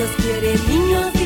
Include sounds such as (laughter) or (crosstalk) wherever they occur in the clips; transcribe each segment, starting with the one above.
Dios quiere niños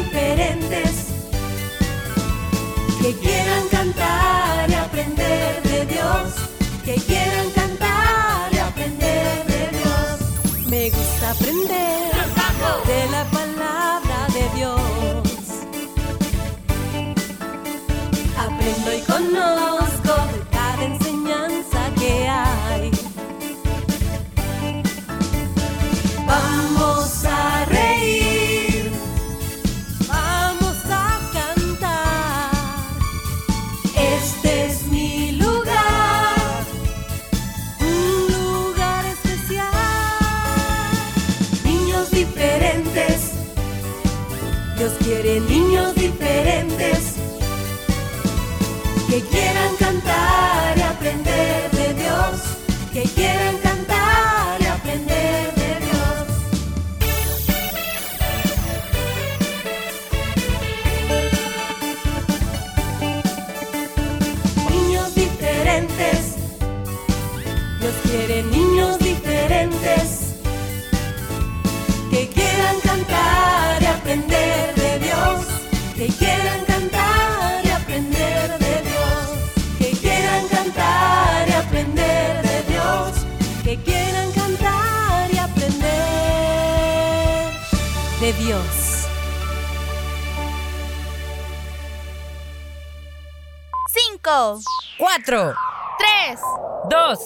5, 4, 3, 2,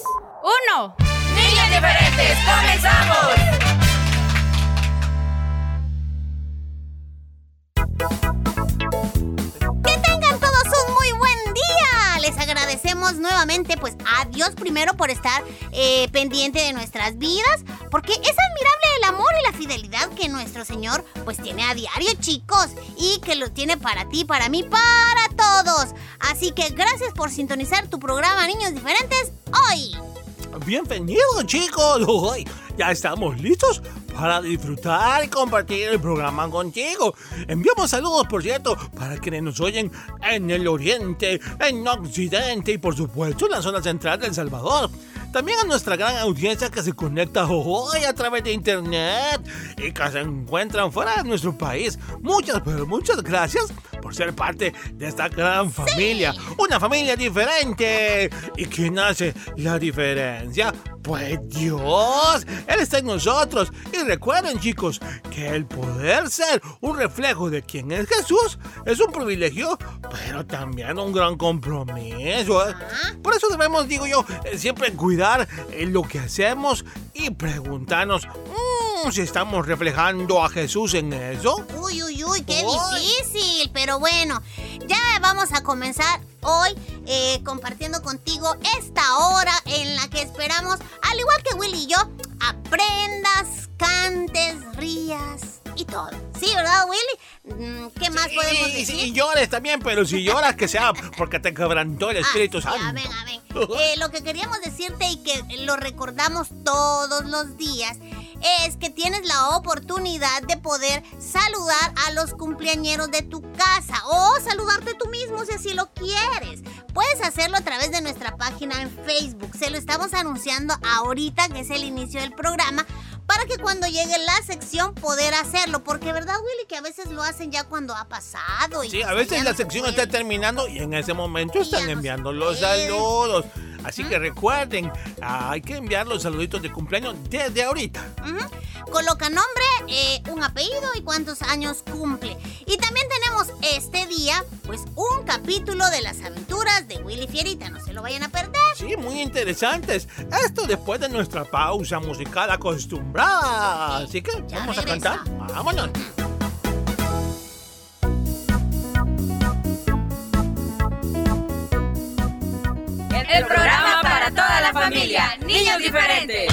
1. Niñas diferentes, comenzamos. Que tengan todos un muy buen día. Les agradecemos nuevamente pues a Dios primero por estar eh, pendiente de nuestras vidas, porque es admirable amor y la fidelidad que nuestro Señor, pues, tiene a diario, chicos, y que lo tiene para ti, para mí, para todos. Así que gracias por sintonizar tu programa Niños Diferentes hoy. Bienvenidos chicos, (laughs) Hoy ya estamos listos para disfrutar y compartir el programa contigo. Enviamos saludos, por cierto, para quienes nos oyen en el oriente, en occidente y por supuesto en la zona central de El Salvador. También a nuestra gran audiencia que se conecta hoy a través de internet y que se encuentran fuera de nuestro país. Muchas, pero muchas gracias por ser parte de esta gran familia. Una familia diferente. ¿Y quién hace la diferencia? Pues Dios, Él está en nosotros. Y recuerden chicos, que el poder ser un reflejo de quién es Jesús es un privilegio, pero también un gran compromiso. ¿eh? Por eso debemos, digo yo, eh, siempre cuidar eh, lo que hacemos y preguntarnos "Mm, si estamos reflejando a Jesús en eso. Uy, uy, uy, qué Uy. difícil. Pero bueno, ya vamos a comenzar hoy eh, compartiendo contigo esta hora en la que esperamos, al igual que Willy y yo, aprendas, cantes, rías y todo. Sí, ¿verdad, Willy? Mm, ¿Qué más podemos Y- y- decir? Y, llores también, pero si lloras que sea (laughs) porque te quebrantó el Espíritu Ah, sí, Santo. amén, amén. (laughs) Eh, lo que queríamos decirte y que lo recordamos todos los días es que tienes la oportunidad de poder saludar a los cumpleañeros de tu casa o saludarte tú mismo si así lo quieres. Puedes hacerlo a través de nuestra página en Facebook. Se lo estamos anunciando ahorita que es el inicio del programa para que cuando llegue la sección poder hacerlo. Porque, ¿verdad, Willy? Que a veces lo hacen ya cuando ha pasado. y Sí, a veces la sección puede. está terminando y en ese momento Y están enviando los saludos. Así que recuerden, hay que enviar los saluditos de cumpleaños desde ahorita. Coloca nombre, eh, un apellido y cuántos años cumple. Y también tenemos este día, pues, un capítulo de las aventuras de Willy Fierita. No se lo vayan a perder. Sí, muy interesantes. Esto después de nuestra pausa musical acostumbrada. Así que Ya vamos a cantar. Vámonos. El programa para toda la familia, niños diferentes.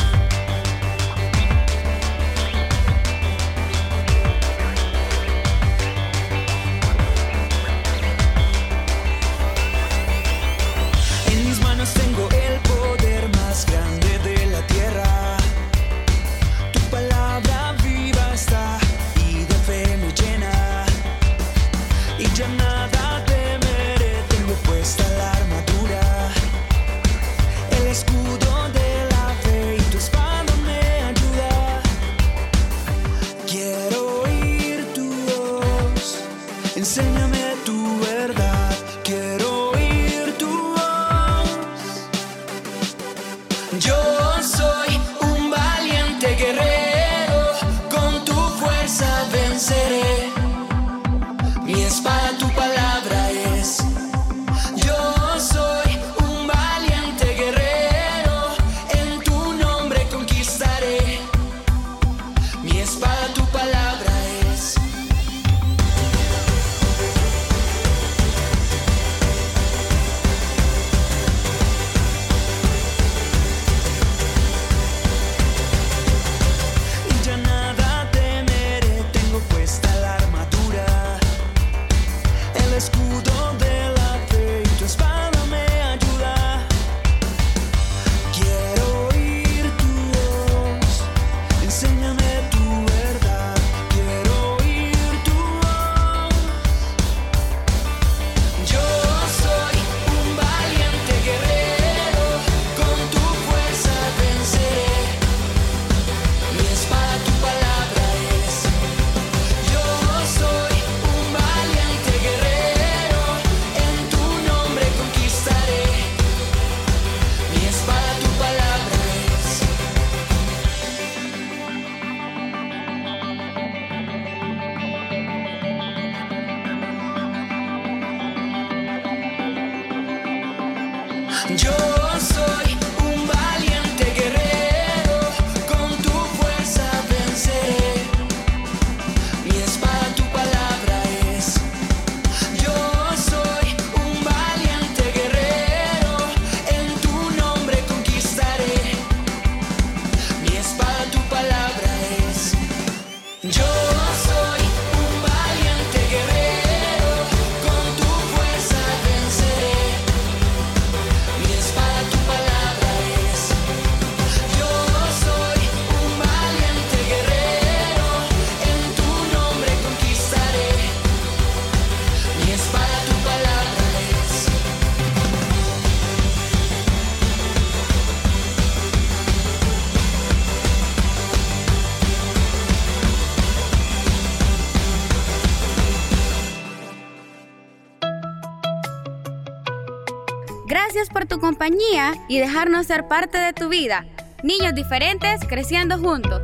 Por tu compañía y dejarnos ser parte de tu vida. Niños diferentes creciendo juntos.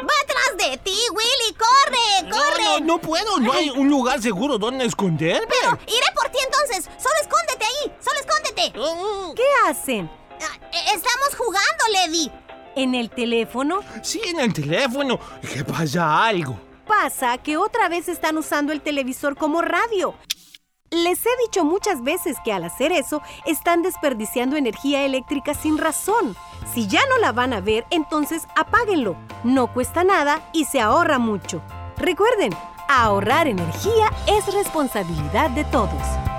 ¡Va atrás de ti, Willy! ¡Corre! ¡Corre! No, no, no puedo. No hay un lugar seguro donde esconderme. Pero iré por ti entonces. Solo escóndete ahí. Solo escóndete. Mm, ¿Qué hacen? Ah, eh, Estamos jugando, Lady. ¿En el teléfono? Sí, en el teléfono. ¿Qué pasa algo? Pasa que otra vez están usando el televisor como radio. Les he dicho muchas veces que al hacer eso están desperdiciando energía eléctrica sin razón. Si ya no la van a ver, entonces apáguenlo. No cuesta nada y se ahorra mucho. Recuerden, ahorrar energía es responsabilidad de todos.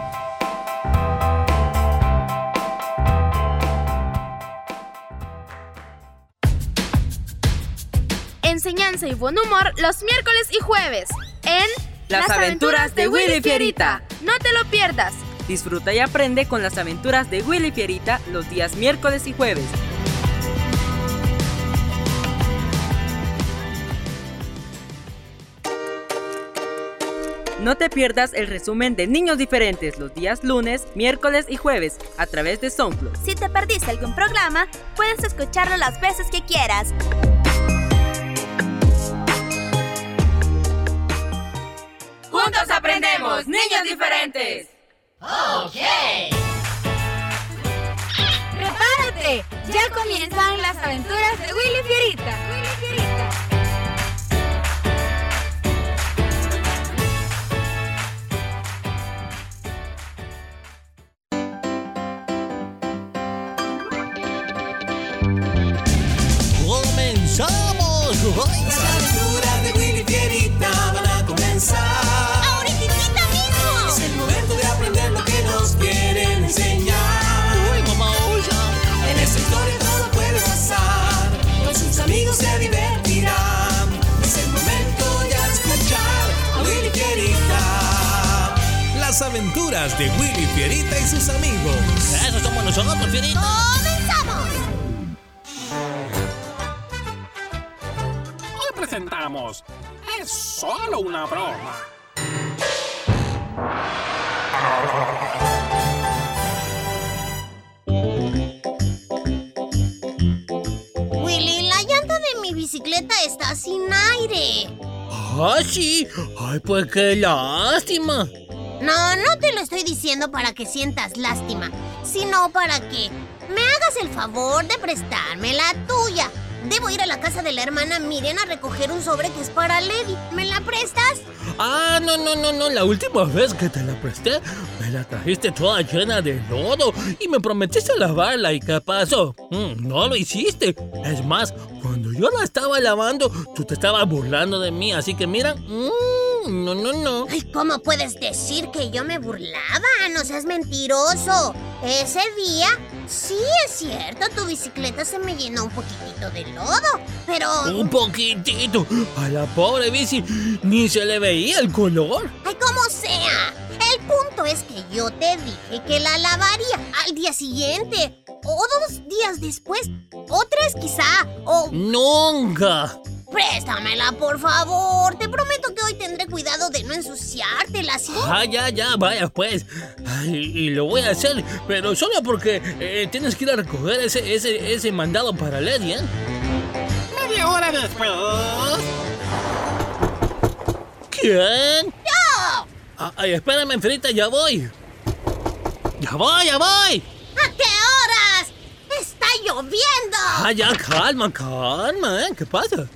Enseñanza y buen humor los miércoles y jueves en Las aventuras de Willy Fierita. No te lo pierdas. Disfruta y aprende con las aventuras de Willy Fierita los días miércoles y jueves. No te pierdas el resumen de Niños Diferentes los días lunes, miércoles y jueves a través de SoundCloud. Si te perdiste algún programa, puedes escucharlo las veces que quieras. Juntos aprendemos, niños diferentes. ¡Prepárate! Ya comienzan las aventuras de Willy Fierita. Willy Fierita. Aventuras de Willy Fierita y sus amigos. Eso somos nosotros, Fierita. ¡Comenzamos! Hoy presentamos Es solo una broma. Willy, la llanta de mi bicicleta está sin aire. ¡Ah, sí! ¡Ay, pues qué lástima! No, no te lo estoy diciendo para que sientas lástima, sino para que me hagas el favor de prestarme la tuya. Debo ir a la casa de la hermana Miriam a recoger un sobre que es para Lady. ¿Me la prestas? Ah, no, no, no, no. La última vez que te la presté, me la trajiste toda llena de lodo y me prometiste lavarla. ¿Y qué pasó? Mm, no lo hiciste. Es más, cuando yo la estaba lavando, tú te estabas burlando de mí. Así que mira, mm, no, no, no. Ay, ¿cómo puedes decir que yo me burlaba? No seas mentiroso. Ese día, sí es cierto, tu bicicleta se me llenó un poquitito de lodo, pero... Un poquitito. A la pobre bici ni se le veía el color. Ay, como sea. El punto es que yo te dije que la lavaría al día siguiente. O dos días después. O tres quizá. O... Nunca. Préstamela, por favor. Te prometo que hoy tendré cuidado de no ensuciártela, ¿sí? Ah, ya, ya, vaya pues. Ay, y lo voy a hacer, pero solo porque eh, tienes que ir a recoger ese, ese, ese mandado para Lady, ¿eh? Media hora después. ¿Quién? ¡Yo! Ah, Ay, espérame, Frita, ya voy. Ya voy, ya voy. ¿A qué horas? ¡Está lloviendo! Ah, ya, calma, calma, ¿eh? ¿Qué pasa?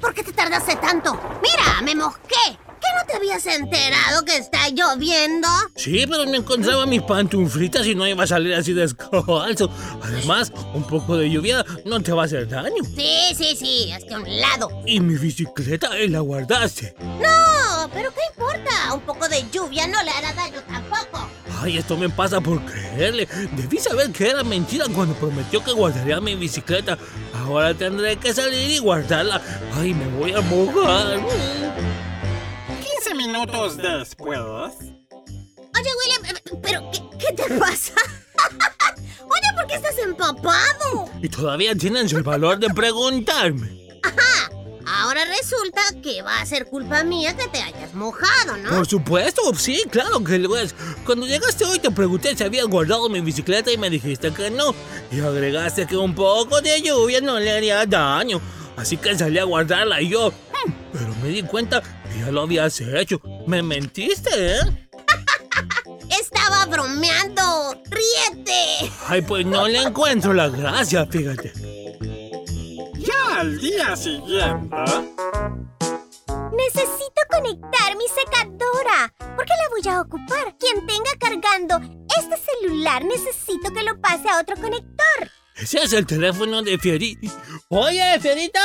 ¿Por qué te tardaste tanto? Mira, me mosqué. ¿Qué no te habías enterado que está lloviendo? Sí, pero no encontraba mis pantuflitas y no iba a salir así descalzo. Además, un poco de lluvia no te va a hacer daño. Sí, sí, sí, es que a un lado. Y mi bicicleta eh, la guardaste. No, pero ¿qué importa? Un poco de lluvia no le hará daño tampoco. Ay, esto me pasa por creerle. Debí saber que era mentira cuando prometió que guardaría mi bicicleta. Ahora tendré que salir y guardarla. Ay, me voy a mojar. 15 minutos después. Oye, William, eh, ¿pero qué, qué te pasa? (laughs) Oye, ¿por qué estás empapado? Y todavía tienes el valor de preguntarme. Ajá, ahora resulta que va a ser culpa mía que te hayas mojado, ¿no? Por supuesto, sí, claro que lo es. Cuando llegaste hoy te pregunté si habías guardado mi bicicleta y me dijiste que no. Y agregaste que un poco de lluvia no le haría daño. Así que salí a guardarla y yo... "Hmm", Pero me di cuenta que ya lo habías hecho. Me mentiste, ¿eh? (laughs) Estaba bromeando. ¡Ríete! Ay, pues no le encuentro la gracia, fíjate. Al día siguiente. Necesito conectar mi secadora. ¿Por qué la voy a ocupar? Quien tenga cargando este celular necesito que lo pase a otro conector. Ese es el teléfono de Fierita. Oye, Fierita.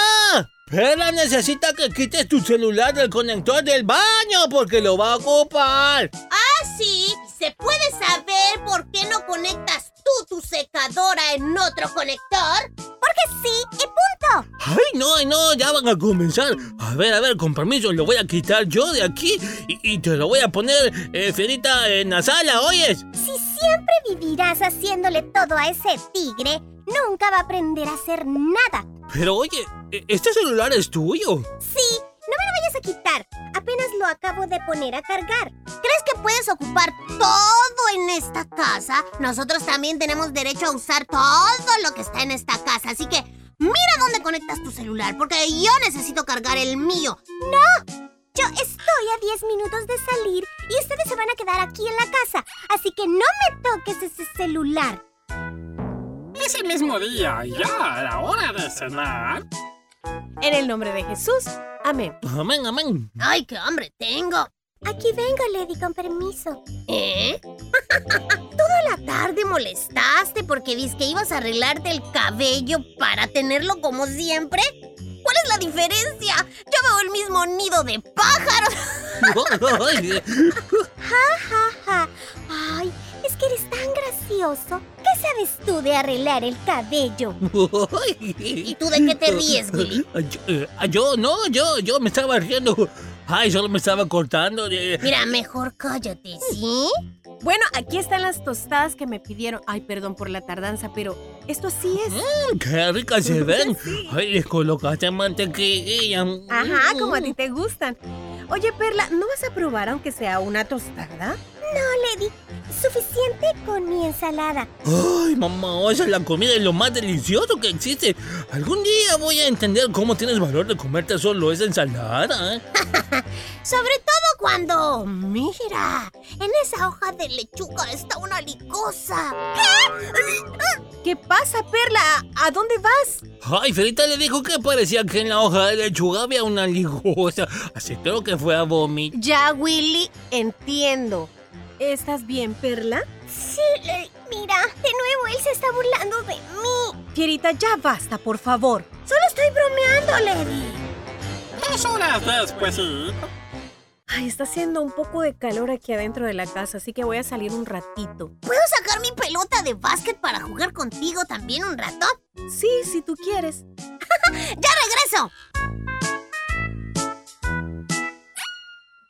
Pela necesita que quites tu celular del conector del baño porque lo va a ocupar. Ah, sí. ¿Se puede saber por qué no conectas tú tu secadora en otro conector? Porque sí y punto. Ay, no, ay, no, ya van a comenzar. A ver, a ver, con permiso, lo voy a quitar yo de aquí y, y te lo voy a poner, eh, Fierita, en la sala, ¿oyes? Si siempre vivirás haciéndole todo a ese tigre, nunca va a aprender a hacer nada. Pero oye, e- este celular es tuyo. Sí, lo acabo de poner a cargar. ¿Crees que puedes ocupar todo en esta casa? Nosotros también tenemos derecho a usar todo lo que está en esta casa, así que mira dónde conectas tu celular, porque yo necesito cargar el mío. ¡No! Yo estoy a 10 minutos de salir y ustedes se van a quedar aquí en la casa, así que no me toques ese celular. Ese mismo día, ya a la hora de cenar. En el nombre de Jesús. Amén. Amén, amén. ¡Ay, qué hambre tengo! Aquí vengo, Lady, con permiso. ¿Eh? (laughs) Toda la tarde molestaste porque viste que ibas a arreglarte el cabello para tenerlo como siempre. ¿Cuál es la diferencia? Yo veo el mismo nido de pájaros. Ay, (laughs) (laughs) Ja, ja, ja. Ay, es que eres tan gracioso. ¿Qué sabes tú de arreglar el cabello? (laughs) ¿Y tú de qué te ríes, Willy? (laughs) Yo, eh, yo, no, yo, yo me estaba riendo. Ay, solo me estaba cortando. de- Mira, mejor cállate, ¿sí? Bueno, aquí están las tostadas que me pidieron. Ay, perdón por la tardanza, pero esto sí es. Mm, qué ricas se (laughs) ven. Ay, les colocaste mantequilla. Ajá, como a ti te gustan. Oye, Perla, ¿no vas a probar aunque sea una tostada? No, Lady. Suficiente con mi ensalada. Ay, mamá, esa es la comida y lo más delicioso que existe. Algún día voy a entender cómo tienes valor de comerte solo esa ensalada. ¿eh? (laughs) Sobre todo cuando... Mira, en esa hoja de lechuga está una licosa. ¿Qué pasa, Perla? ¿A dónde vas? Ay, Ferita le dijo que parecía que en la hoja de lechuga había una ligosa. Así creo que fue a vomitar. Ya, Willy, entiendo. ¿Estás bien, Perla? Sí, eh, mira, de nuevo él se está burlando de mí. Fierita, ya basta, por favor. Solo estoy bromeando, Lady. Dos horas después, sí. Ay, está haciendo un poco de calor aquí adentro de la casa, así que voy a salir un ratito. ¿Puedo sacar mi pelota de básquet para jugar contigo también un rato? Sí, si tú quieres. (laughs) ¡Ya regreso!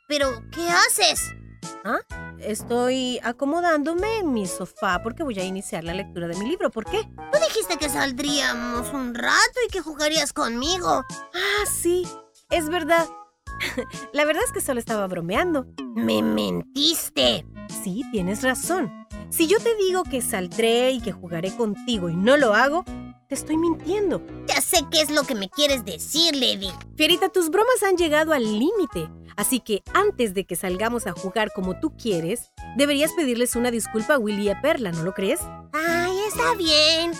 ¿Pero qué haces? ¿Ah? Estoy acomodándome en mi sofá porque voy a iniciar la lectura de mi libro. ¿Por qué? Tú dijiste que saldríamos un rato y que jugarías conmigo. Ah, sí, es verdad. (laughs) La verdad es que solo estaba bromeando. Me mentiste. Sí, tienes razón. Si yo te digo que saldré y que jugaré contigo y no lo hago, te estoy mintiendo. Ya sé qué es lo que me quieres decir, Lady. Fierita, tus bromas han llegado al límite. Así que antes de que salgamos a jugar como tú quieres, deberías pedirles una disculpa a Willy y a Perla, ¿no lo crees? Ay, está bien.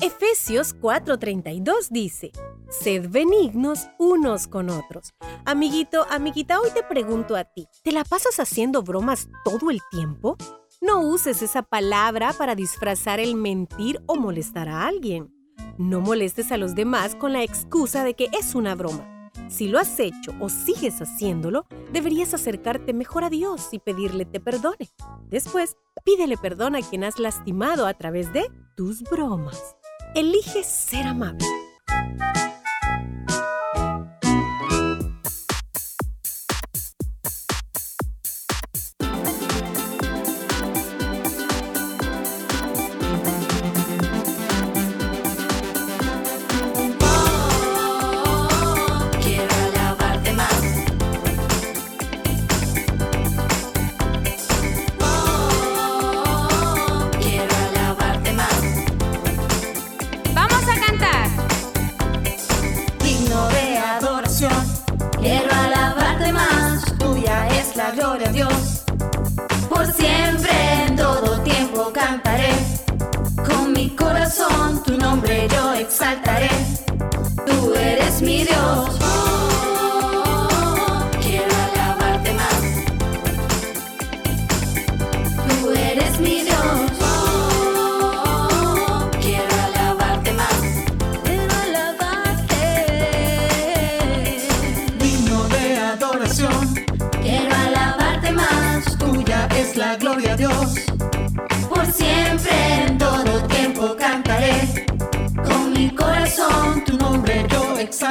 Efesios 4:32 dice, Sed benignos unos con otros. Amiguito, amiguita, hoy te pregunto a ti, ¿te la pasas haciendo bromas todo el tiempo? No uses esa palabra para disfrazar el mentir o molestar a alguien. No molestes a los demás con la excusa de que es una broma. Si lo has hecho o sigues haciéndolo, deberías acercarte mejor a Dios y pedirle te perdone. Después, pídele perdón a quien has lastimado a través de tus bromas. Elige ser amable.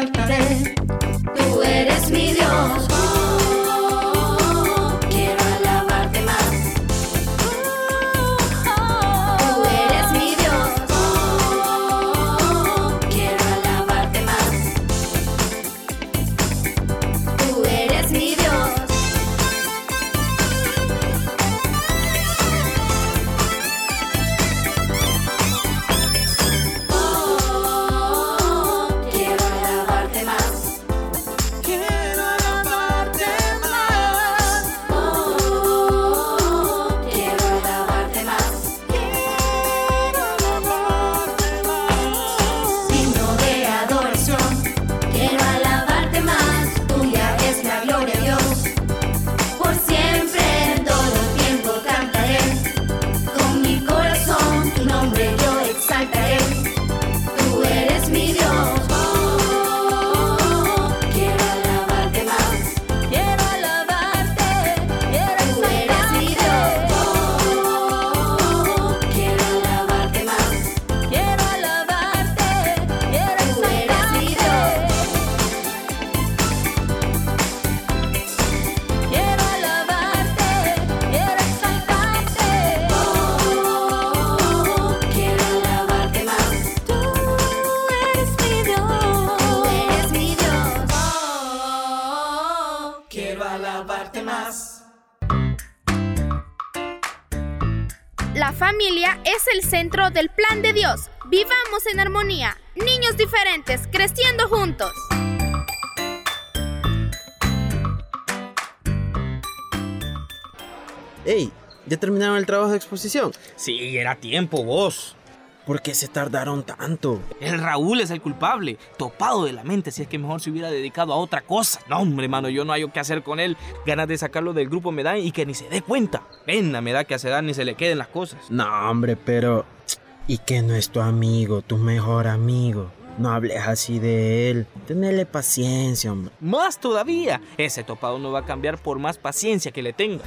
Yo Vivamos en armonía. Niños diferentes, creciendo juntos. Ey, ¿ya terminaron el trabajo de exposición? Sí, era tiempo, vos. ¿Por qué se tardaron tanto? El Raúl es el culpable, topado de la mente, si es que mejor se hubiera dedicado a otra cosa. No, hombre, hermano, yo no hay qué hacer con él. Ganas de sacarlo del grupo me dan y que ni se dé cuenta. Pena me da que a Sedán ni se le queden las cosas. No, hombre, pero... ¿Y que no es tu amigo, tu mejor amigo? No hables así de él. Tenele paciencia, hombre. Más todavía. Ese topado no va a cambiar por más paciencia que le tenga.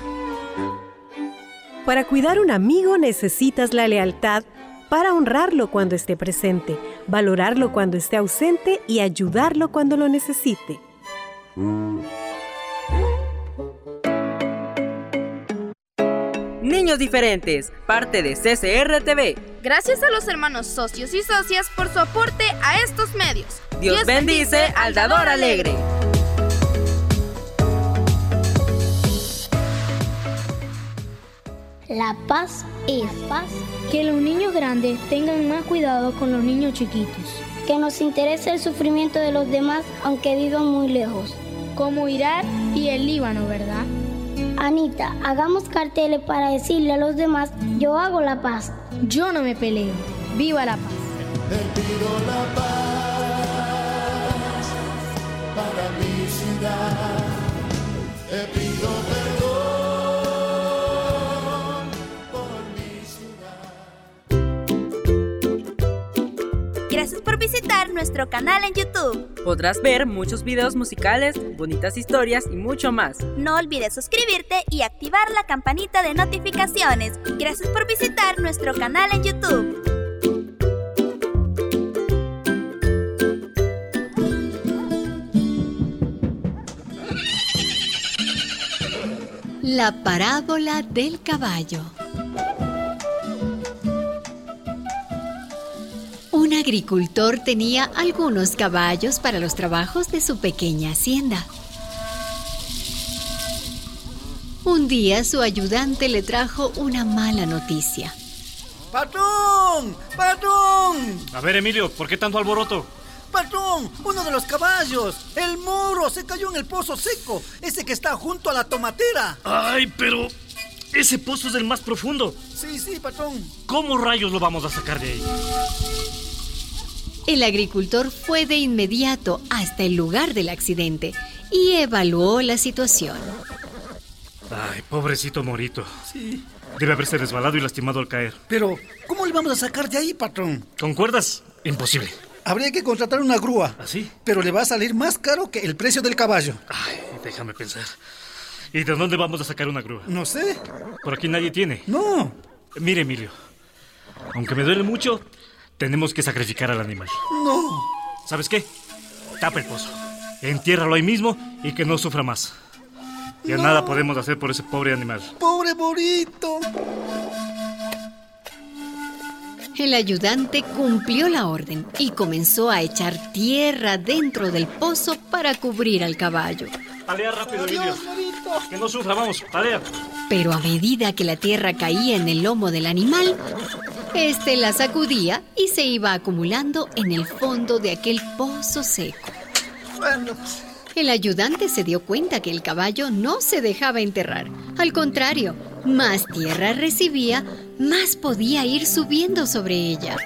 Para cuidar un amigo necesitas la lealtad para honrarlo cuando esté presente, valorarlo cuando esté ausente y ayudarlo cuando lo necesite. Niños diferentes, parte de CCR TV. Gracias a los hermanos socios y socias por su aporte a estos medios. Dios, Dios bendice al dador alegre. La paz es paz. Que los niños grandes tengan más cuidado con los niños chiquitos. Que nos interese el sufrimiento de los demás aunque vivan muy lejos. Como Irak y el Líbano, ¿verdad? Anita, hagamos carteles para decirle a los demás, yo hago la paz. Yo no me peleo. Viva la paz. Te pido la paz para mi ciudad. Te pido perdón. Gracias por visitar nuestro canal en YouTube. Podrás ver muchos videos musicales, bonitas historias y mucho más. No olvides suscribirte y activar la campanita de notificaciones. Gracias por visitar nuestro canal en YouTube. La parábola del caballo. Agricultor tenía algunos caballos para los trabajos de su pequeña hacienda. Un día su ayudante le trajo una mala noticia. ¡Patrón! ¡Patrón! A ver, Emilio, ¿por qué tanto alboroto? ¡Patrón! ¡Uno de los caballos! ¡El moro! Se cayó en el pozo seco, ese que está junto a la tomatera. ¡Ay, pero! Ese pozo es el más profundo. Sí, sí, patrón. ¿Cómo rayos lo vamos a sacar de ahí? El agricultor fue de inmediato hasta el lugar del accidente y evaluó la situación. Ay, pobrecito Morito. Sí. Debe haberse resbalado y lastimado al caer. Pero, ¿cómo le vamos a sacar de ahí, patrón? ¿Con cuerdas? Imposible. Habría que contratar una grúa. ¿Así? Pero le va a salir más caro que el precio del caballo. Ay, déjame pensar. ¿Y de dónde vamos a sacar una grúa? No sé. Por aquí nadie tiene. No. Mire, Emilio. Aunque me duele mucho, tenemos que sacrificar al animal. No. ¿Sabes qué? Tapa el pozo. Entiérralo ahí mismo y que no sufra más. Ya No. nada podemos hacer por ese pobre animal. Pobre Morito. El ayudante cumplió la orden y comenzó a echar tierra dentro del pozo para cubrir al caballo. Palea rápido, Morito. Que no sufra, vamos, palea. Pero a medida que la tierra caía en el lomo del animal, este la sacudía y se iba acumulando en el fondo de aquel pozo seco. Bueno, El ayudante se dio cuenta que el caballo no se dejaba enterrar. Al contrario, más tierra recibía, más podía ir subiendo sobre ella.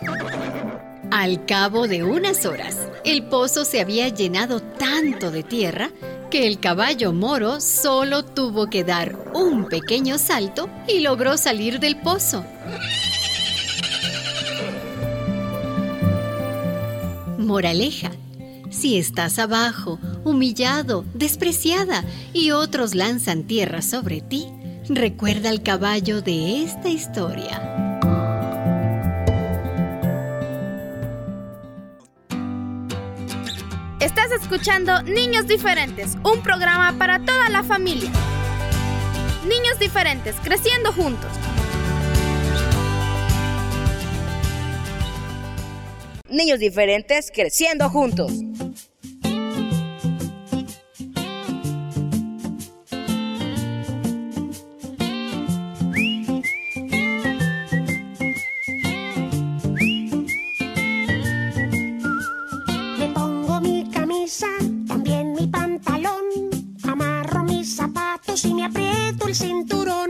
Al cabo de unas horas, el pozo se había llenado tanto de tierra que el caballo moro solo tuvo que dar un pequeño salto y logró salir del pozo. Moraleja. Si estás abajo, humillado, despreciada y otros lanzan tierra sobre ti, recuerda al caballo de esta historia. Estás escuchando Niños Diferentes, un programa para toda la familia. Niños Diferentes, creciendo juntos. Niños diferentes creciendo juntos. Me pongo mi camisa, también mi pantalón, amarro mis zapatos y me aprieto el cinturón.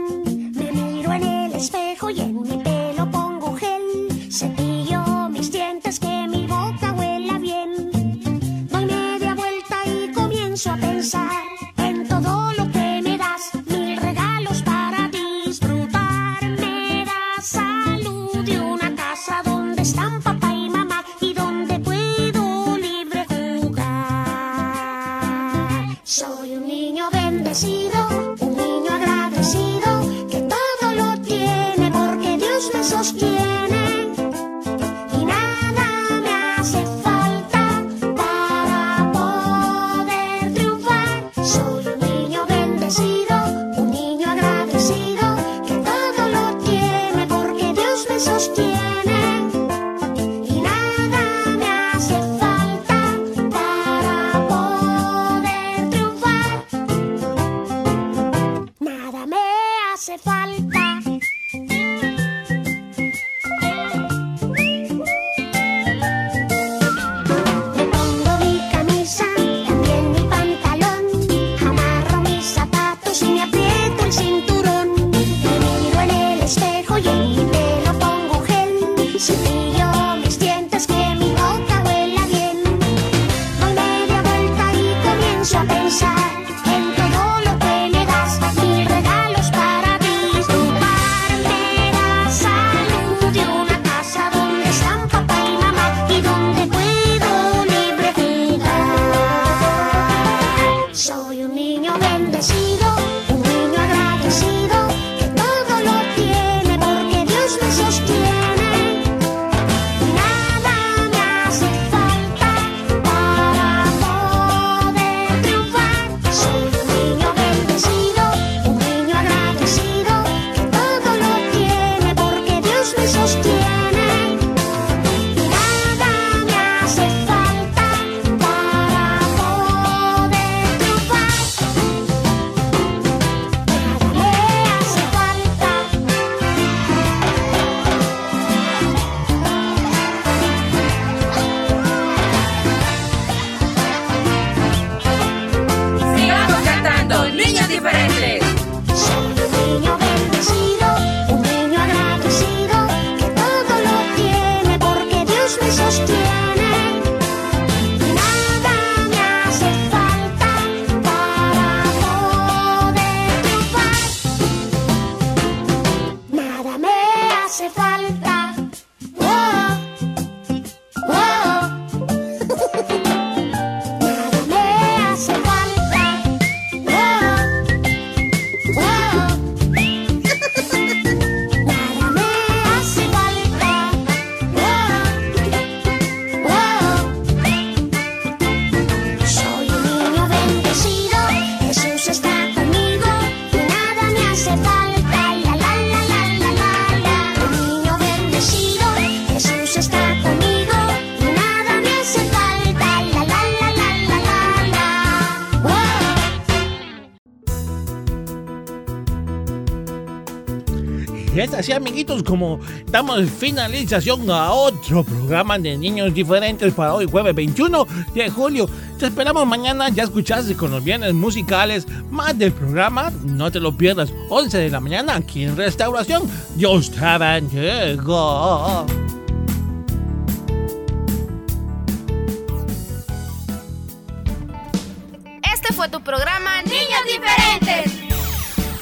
as pessoas que así, amiguitos, como damos finalización a otro programa de Niños Diferentes para hoy, jueves 21 de julio. Te esperamos mañana, ya escuchaste con los bienes musicales más del programa. No te lo pierdas, 11 de la mañana aquí en Restauración. Dios te bendiga. Este fue tu programa Niños Diferentes.